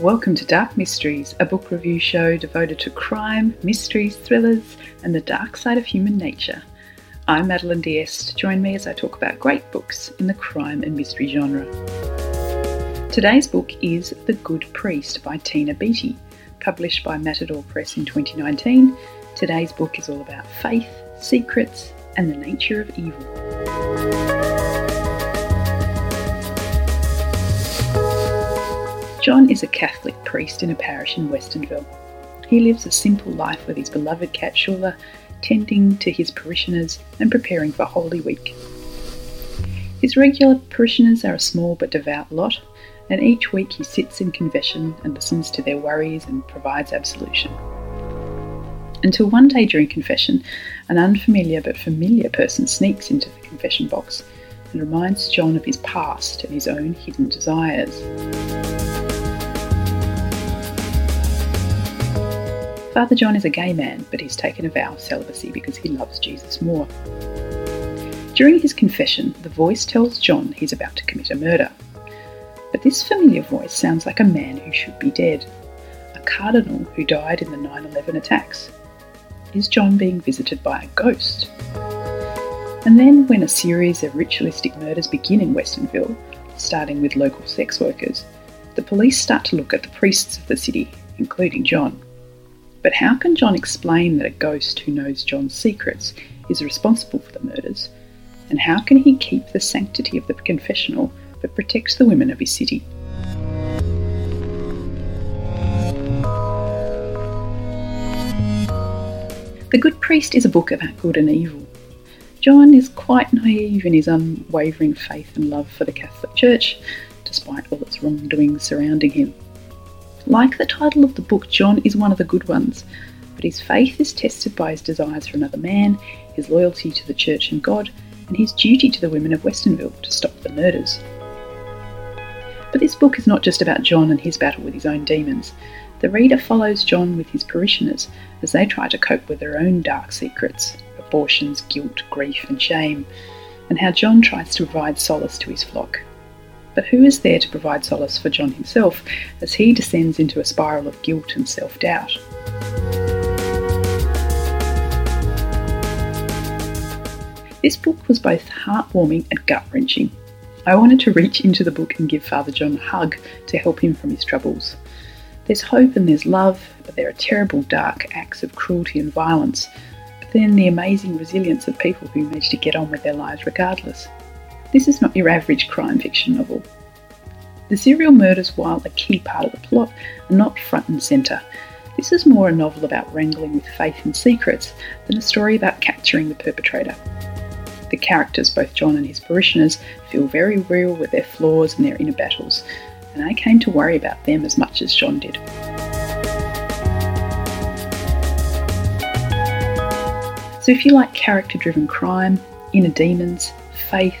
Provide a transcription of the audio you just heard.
Welcome to Dark Mysteries, a book review show devoted to crime, mysteries, thrillers, and the dark side of human nature. I'm Madeline Diest. Join me as I talk about great books in the crime and mystery genre. Today's book is The Good Priest by Tina Beattie, published by Matador Press in 2019. Today's book is all about faith, secrets, and the nature of evil. John is a Catholic priest in a parish in Westonville. He lives a simple life with his beloved cat Shula, tending to his parishioners and preparing for Holy Week. His regular parishioners are a small but devout lot, and each week he sits in confession and listens to their worries and provides absolution. Until one day during confession, an unfamiliar but familiar person sneaks into the confession box and reminds John of his past and his own hidden desires. Father John is a gay man, but he's taken a vow of celibacy because he loves Jesus more. During his confession, the voice tells John he's about to commit a murder. But this familiar voice sounds like a man who should be dead, a cardinal who died in the 9 11 attacks. Is John being visited by a ghost? And then, when a series of ritualistic murders begin in Westonville, starting with local sex workers, the police start to look at the priests of the city, including John. But how can John explain that a ghost who knows John's secrets is responsible for the murders? And how can he keep the sanctity of the confessional but protect the women of his city? The Good Priest is a book about good and evil. John is quite naive in his unwavering faith and love for the Catholic Church, despite all its wrongdoings surrounding him. Like the title of the book, John is one of the good ones, but his faith is tested by his desires for another man, his loyalty to the church and God, and his duty to the women of Westonville to stop the murders. But this book is not just about John and his battle with his own demons. The reader follows John with his parishioners as they try to cope with their own dark secrets abortions, guilt, grief, and shame, and how John tries to provide solace to his flock. But who is there to provide solace for John himself as he descends into a spiral of guilt and self doubt? This book was both heartwarming and gut wrenching. I wanted to reach into the book and give Father John a hug to help him from his troubles. There's hope and there's love, but there are terrible, dark acts of cruelty and violence, but then the amazing resilience of people who manage to get on with their lives regardless. This is not your average crime fiction novel. The serial murders, while a key part of the plot, are not front and centre. This is more a novel about wrangling with faith and secrets than a story about capturing the perpetrator. The characters, both John and his parishioners, feel very real with their flaws and their inner battles, and I came to worry about them as much as John did. So, if you like character driven crime, inner demons, faith,